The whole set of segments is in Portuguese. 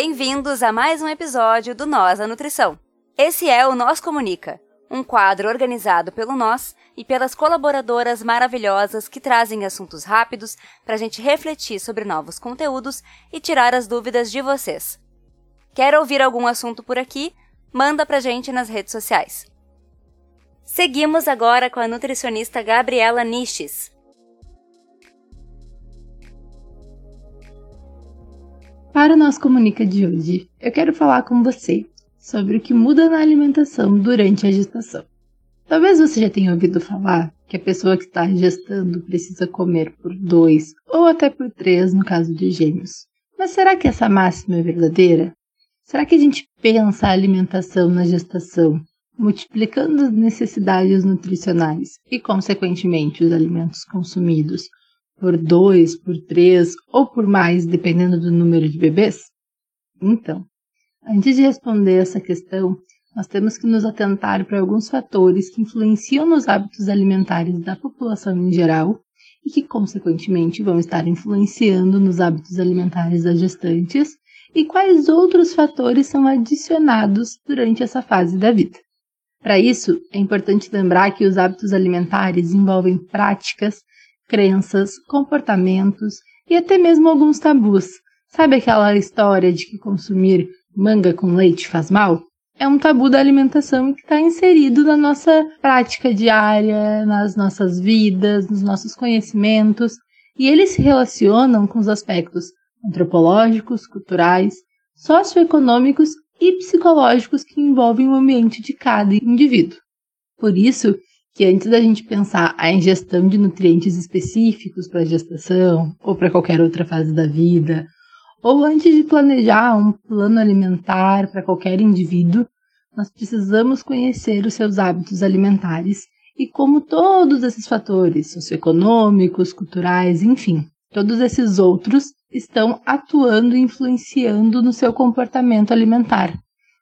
Bem-vindos a mais um episódio do Nós a Nutrição. Esse é o Nós Comunica, um quadro organizado pelo Nós e pelas colaboradoras maravilhosas que trazem assuntos rápidos para a gente refletir sobre novos conteúdos e tirar as dúvidas de vocês. Quer ouvir algum assunto por aqui? Manda pra gente nas redes sociais. Seguimos agora com a nutricionista Gabriela Niches. Para o nosso Comunica de hoje, eu quero falar com você sobre o que muda na alimentação durante a gestação. Talvez você já tenha ouvido falar que a pessoa que está gestando precisa comer por dois ou até por três no caso de gêmeos. Mas será que essa máxima é verdadeira? Será que a gente pensa a alimentação na gestação, multiplicando as necessidades nutricionais e, consequentemente, os alimentos consumidos por dois, por três ou por mais, dependendo do número de bebês? Então, antes de responder essa questão, nós temos que nos atentar para alguns fatores que influenciam nos hábitos alimentares da população em geral e que, consequentemente, vão estar influenciando nos hábitos alimentares das gestantes e quais outros fatores são adicionados durante essa fase da vida. Para isso, é importante lembrar que os hábitos alimentares envolvem práticas crenças, comportamentos e até mesmo alguns tabus. Sabe aquela história de que consumir manga com leite faz mal? É um tabu da alimentação que está inserido na nossa prática diária, nas nossas vidas, nos nossos conhecimentos, e eles se relacionam com os aspectos antropológicos, culturais, socioeconômicos e psicológicos que envolvem o ambiente de cada indivíduo. Por isso, que antes da gente pensar a ingestão de nutrientes específicos para a gestação ou para qualquer outra fase da vida, ou antes de planejar um plano alimentar para qualquer indivíduo, nós precisamos conhecer os seus hábitos alimentares e como todos esses fatores socioeconômicos, culturais, enfim, todos esses outros estão atuando e influenciando no seu comportamento alimentar,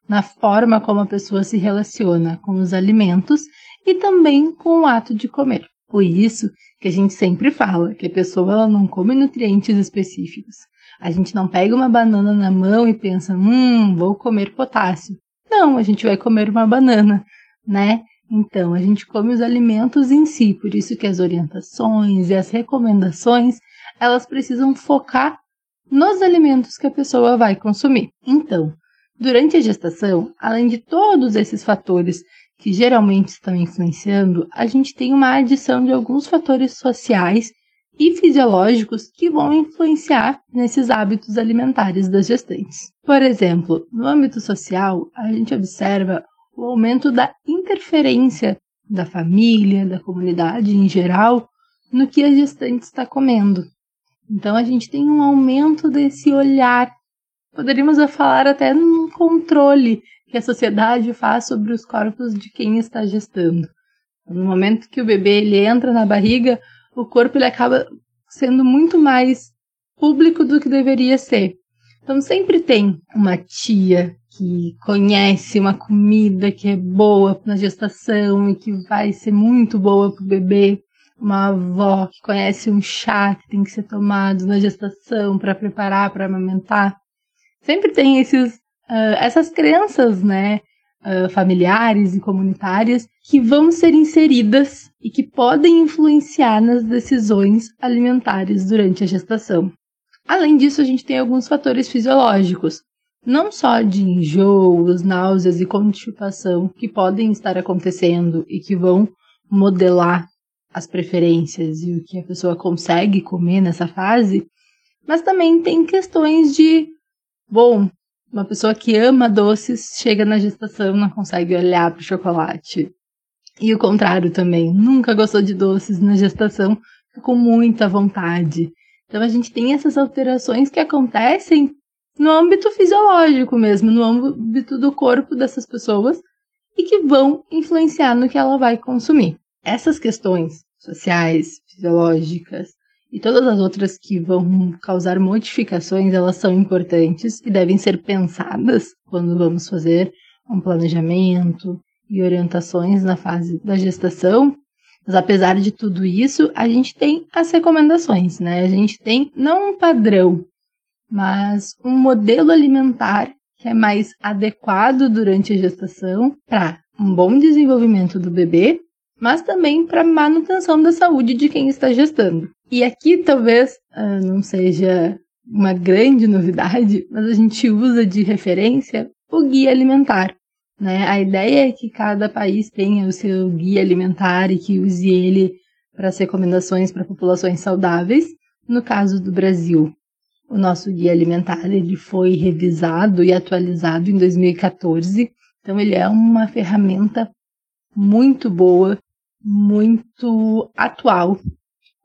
na forma como a pessoa se relaciona com os alimentos e também com o ato de comer. Por isso que a gente sempre fala que a pessoa ela não come nutrientes específicos. A gente não pega uma banana na mão e pensa, hum, vou comer potássio. Não, a gente vai comer uma banana, né? Então, a gente come os alimentos em si, por isso que as orientações e as recomendações, elas precisam focar nos alimentos que a pessoa vai consumir. Então, durante a gestação, além de todos esses fatores que geralmente estão influenciando, a gente tem uma adição de alguns fatores sociais e fisiológicos que vão influenciar nesses hábitos alimentares das gestantes. Por exemplo, no âmbito social, a gente observa o aumento da interferência da família, da comunidade em geral, no que a gestante está comendo. Então a gente tem um aumento desse olhar. Poderíamos falar até num controle que a sociedade faz sobre os corpos de quem está gestando. No momento que o bebê ele entra na barriga, o corpo ele acaba sendo muito mais público do que deveria ser. Então sempre tem uma tia que conhece uma comida que é boa na gestação e que vai ser muito boa para o bebê, uma avó que conhece um chá que tem que ser tomado na gestação para preparar para amamentar. Sempre tem esses uh, essas crenças, né, uh, familiares e comunitárias que vão ser inseridas e que podem influenciar nas decisões alimentares durante a gestação. Além disso, a gente tem alguns fatores fisiológicos, não só de enjoos, náuseas e constipação que podem estar acontecendo e que vão modelar as preferências e o que a pessoa consegue comer nessa fase, mas também tem questões de, bom, uma pessoa que ama doces chega na gestação não consegue olhar para o chocolate. E o contrário também. Nunca gostou de doces na gestação, com muita vontade. Então a gente tem essas alterações que acontecem no âmbito fisiológico mesmo, no âmbito do corpo dessas pessoas e que vão influenciar no que ela vai consumir. Essas questões sociais, fisiológicas, e todas as outras que vão causar modificações, elas são importantes e devem ser pensadas quando vamos fazer um planejamento e orientações na fase da gestação. Mas apesar de tudo isso, a gente tem as recomendações, né? A gente tem não um padrão, mas um modelo alimentar que é mais adequado durante a gestação para um bom desenvolvimento do bebê, mas também para manutenção da saúde de quem está gestando. E aqui talvez uh, não seja uma grande novidade, mas a gente usa de referência o guia alimentar. Né? A ideia é que cada país tenha o seu guia alimentar e que use ele para as recomendações para populações saudáveis. No caso do Brasil, o nosso guia alimentar ele foi revisado e atualizado em 2014, então ele é uma ferramenta muito boa, muito atual,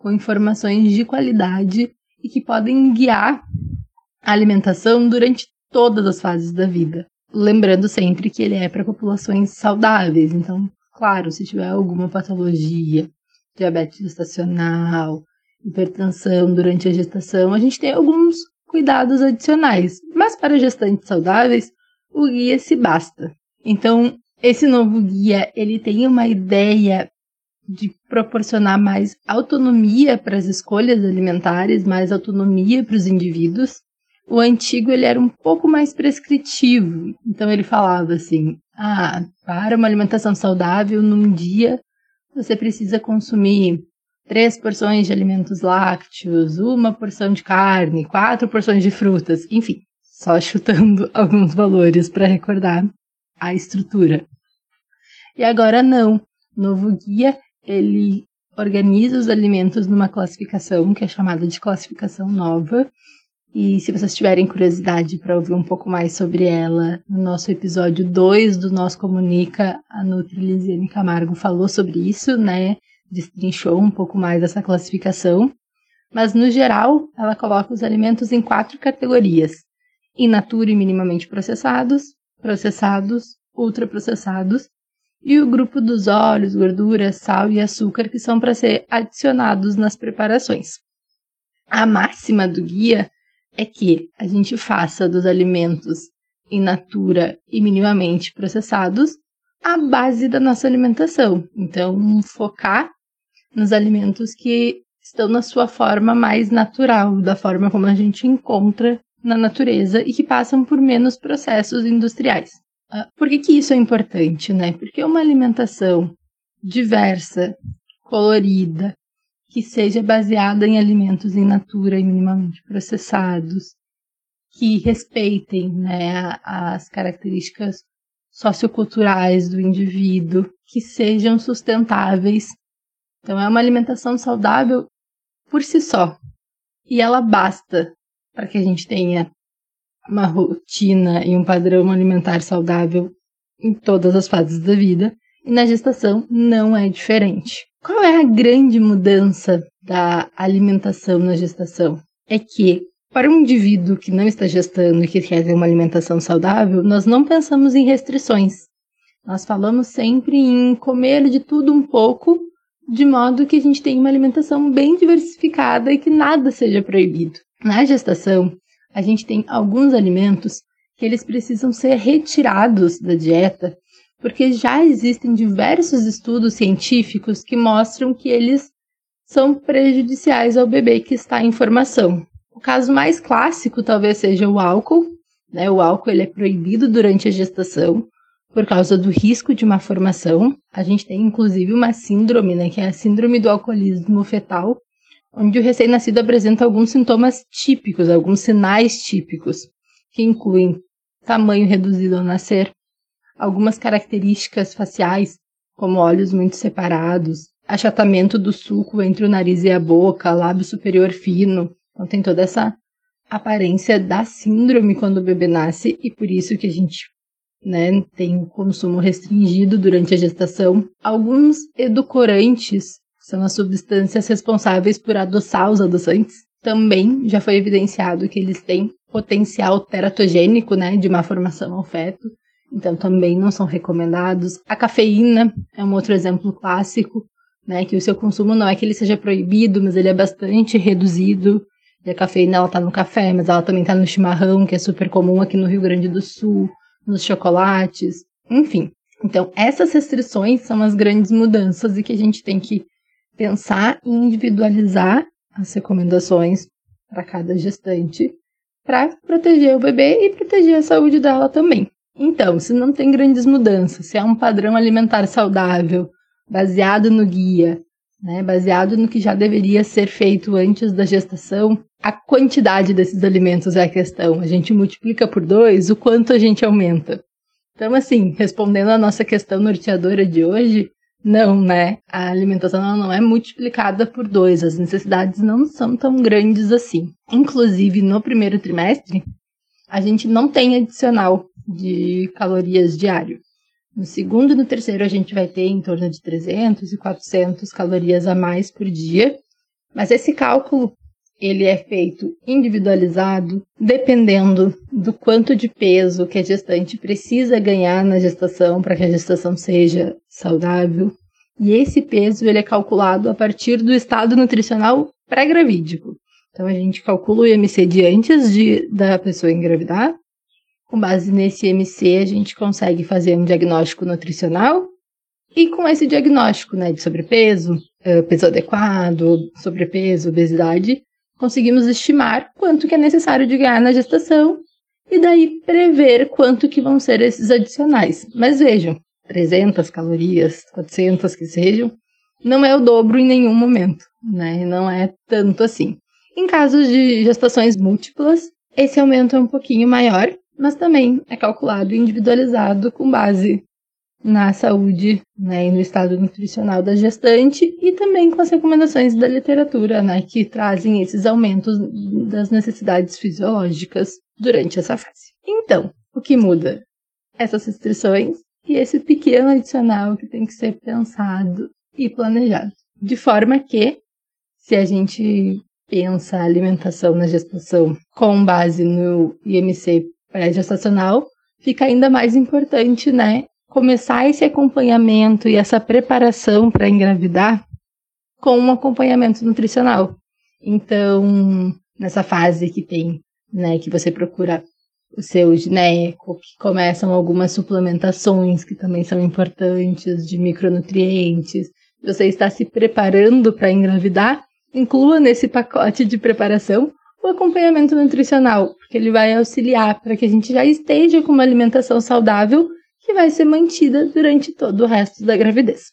com informações de qualidade e que podem guiar a alimentação durante todas as fases da vida. Lembrando sempre que ele é para populações saudáveis, então, claro, se tiver alguma patologia, diabetes gestacional, hipertensão durante a gestação, a gente tem alguns cuidados adicionais, mas para gestantes saudáveis, o guia se basta. Então, esse novo guia, ele tem uma ideia de proporcionar mais autonomia para as escolhas alimentares, mais autonomia para os indivíduos. O antigo ele era um pouco mais prescritivo, então ele falava assim: ah, para uma alimentação saudável, num dia você precisa consumir três porções de alimentos lácteos, uma porção de carne, quatro porções de frutas, enfim, só chutando alguns valores para recordar a estrutura. E agora não. Novo guia, ele organiza os alimentos numa classificação que é chamada de classificação nova. E se vocês tiverem curiosidade para ouvir um pouco mais sobre ela, no nosso episódio 2 do Nós Comunica, a Nutri Lisiane Camargo falou sobre isso, né? Destrinchou um pouco mais essa classificação. Mas, no geral, ela coloca os alimentos em quatro categorias: in natura e minimamente processados, processados, ultraprocessados e o grupo dos óleos, gorduras, sal e açúcar que são para ser adicionados nas preparações. A máxima do guia é que a gente faça dos alimentos in natura e minimamente processados a base da nossa alimentação. Então, focar nos alimentos que estão na sua forma mais natural, da forma como a gente encontra na natureza e que passam por menos processos industriais. Ah, por que, que isso é importante, né? Porque uma alimentação diversa, colorida, que seja baseada em alimentos in natura e minimamente processados, que respeitem né, as características socioculturais do indivíduo, que sejam sustentáveis. Então, é uma alimentação saudável por si só. E ela basta para que a gente tenha uma rotina e um padrão alimentar saudável em todas as fases da vida, e na gestação não é diferente. Qual é a grande mudança da alimentação na gestação? É que, para um indivíduo que não está gestando e que quer ter uma alimentação saudável, nós não pensamos em restrições. Nós falamos sempre em comer de tudo um pouco, de modo que a gente tenha uma alimentação bem diversificada e que nada seja proibido. Na gestação, a gente tem alguns alimentos que eles precisam ser retirados da dieta, porque já existem diversos estudos científicos que mostram que eles são prejudiciais ao bebê que está em formação. O caso mais clássico talvez seja o álcool. Né? O álcool ele é proibido durante a gestação por causa do risco de uma formação. A gente tem inclusive uma síndrome, né, que é a síndrome do alcoolismo fetal, onde o recém-nascido apresenta alguns sintomas típicos, alguns sinais típicos, que incluem tamanho reduzido ao nascer, algumas características faciais, como olhos muito separados, achatamento do suco entre o nariz e a boca, lábio superior fino. Então tem toda essa aparência da síndrome quando o bebê nasce e por isso que a gente né, tem o consumo restringido durante a gestação. Alguns edulcorantes são as substâncias responsáveis por adoçar os adoçantes. Também já foi evidenciado que eles têm potencial teratogênico, né, de má formação ao feto. Então também não são recomendados. A cafeína é um outro exemplo clássico, né, que o seu consumo não é que ele seja proibido, mas ele é bastante reduzido. E a cafeína ela tá no café, mas ela também tá no chimarrão, que é super comum aqui no Rio Grande do Sul, nos chocolates, enfim. Então, essas restrições são as grandes mudanças e que a gente tem que pensar em individualizar as recomendações para cada gestante, para proteger o bebê e proteger a saúde dela também. Então, se não tem grandes mudanças, se é um padrão alimentar saudável, baseado no guia, né, baseado no que já deveria ser feito antes da gestação, a quantidade desses alimentos é a questão. A gente multiplica por dois, o quanto a gente aumenta. Então, assim, respondendo à nossa questão norteadora de hoje, não, né? A alimentação não é multiplicada por dois, as necessidades não são tão grandes assim. Inclusive, no primeiro trimestre, a gente não tem adicional de calorias diário. No segundo e no terceiro, a gente vai ter em torno de 300 e 400 calorias a mais por dia. Mas esse cálculo ele é feito individualizado, dependendo do quanto de peso que a gestante precisa ganhar na gestação para que a gestação seja saudável. E esse peso ele é calculado a partir do estado nutricional pré-gravídico. Então a gente calcula o IMC de antes de, da pessoa engravidar. Com base nesse IMC, a gente consegue fazer um diagnóstico nutricional. E com esse diagnóstico né, de sobrepeso, eh, peso adequado, sobrepeso, obesidade, conseguimos estimar quanto que é necessário de ganhar na gestação e daí prever quanto que vão ser esses adicionais. Mas vejam, 300 calorias, 400 que sejam, não é o dobro em nenhum momento, né? Não é tanto assim. Em casos de gestações múltiplas, esse aumento é um pouquinho maior, mas também é calculado individualizado com base na saúde né, e no estado nutricional da gestante e também com as recomendações da literatura, né, que trazem esses aumentos das necessidades fisiológicas durante essa fase. Então, o que muda? Essas restrições e esse pequeno adicional que tem que ser pensado e planejado. De forma que, se a gente pensa a alimentação na gestação com base no IMC pré-gestacional, fica ainda mais importante, né, começar esse acompanhamento e essa preparação para engravidar com um acompanhamento nutricional. Então, nessa fase que tem, né, que você procura o seu gineco, que começam algumas suplementações que também são importantes de micronutrientes. Você está se preparando para engravidar, inclua nesse pacote de preparação o acompanhamento nutricional, porque ele vai auxiliar para que a gente já esteja com uma alimentação saudável que vai ser mantida durante todo o resto da gravidez.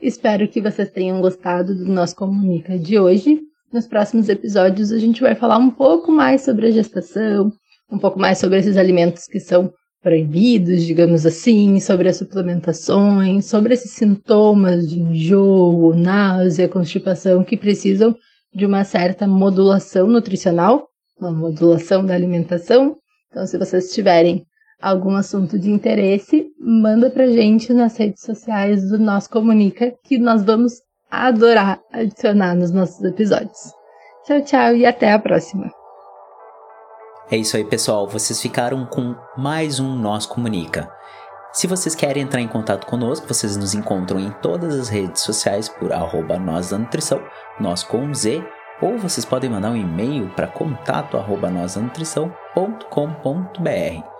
Espero que vocês tenham gostado do nosso Comunica de hoje. Nos próximos episódios a gente vai falar um pouco mais sobre a gestação, um pouco mais sobre esses alimentos que são proibidos, digamos assim, sobre as suplementações, sobre esses sintomas de enjoo, náusea, constipação que precisam de uma certa modulação nutricional, uma modulação da alimentação. Então, se vocês tiverem algum assunto de interesse, manda pra gente nas redes sociais do Nós Comunica, que nós vamos adorar adicionar nos nossos episódios. Tchau, tchau e até a próxima. É isso aí, pessoal. Vocês ficaram com mais um Nós Comunica. Se vocês querem entrar em contato conosco, vocês nos encontram em todas as redes sociais por arroba nós da nutrição, nós com Z, ou vocês podem mandar um e-mail para contato arroba nós da nutrição.com.br.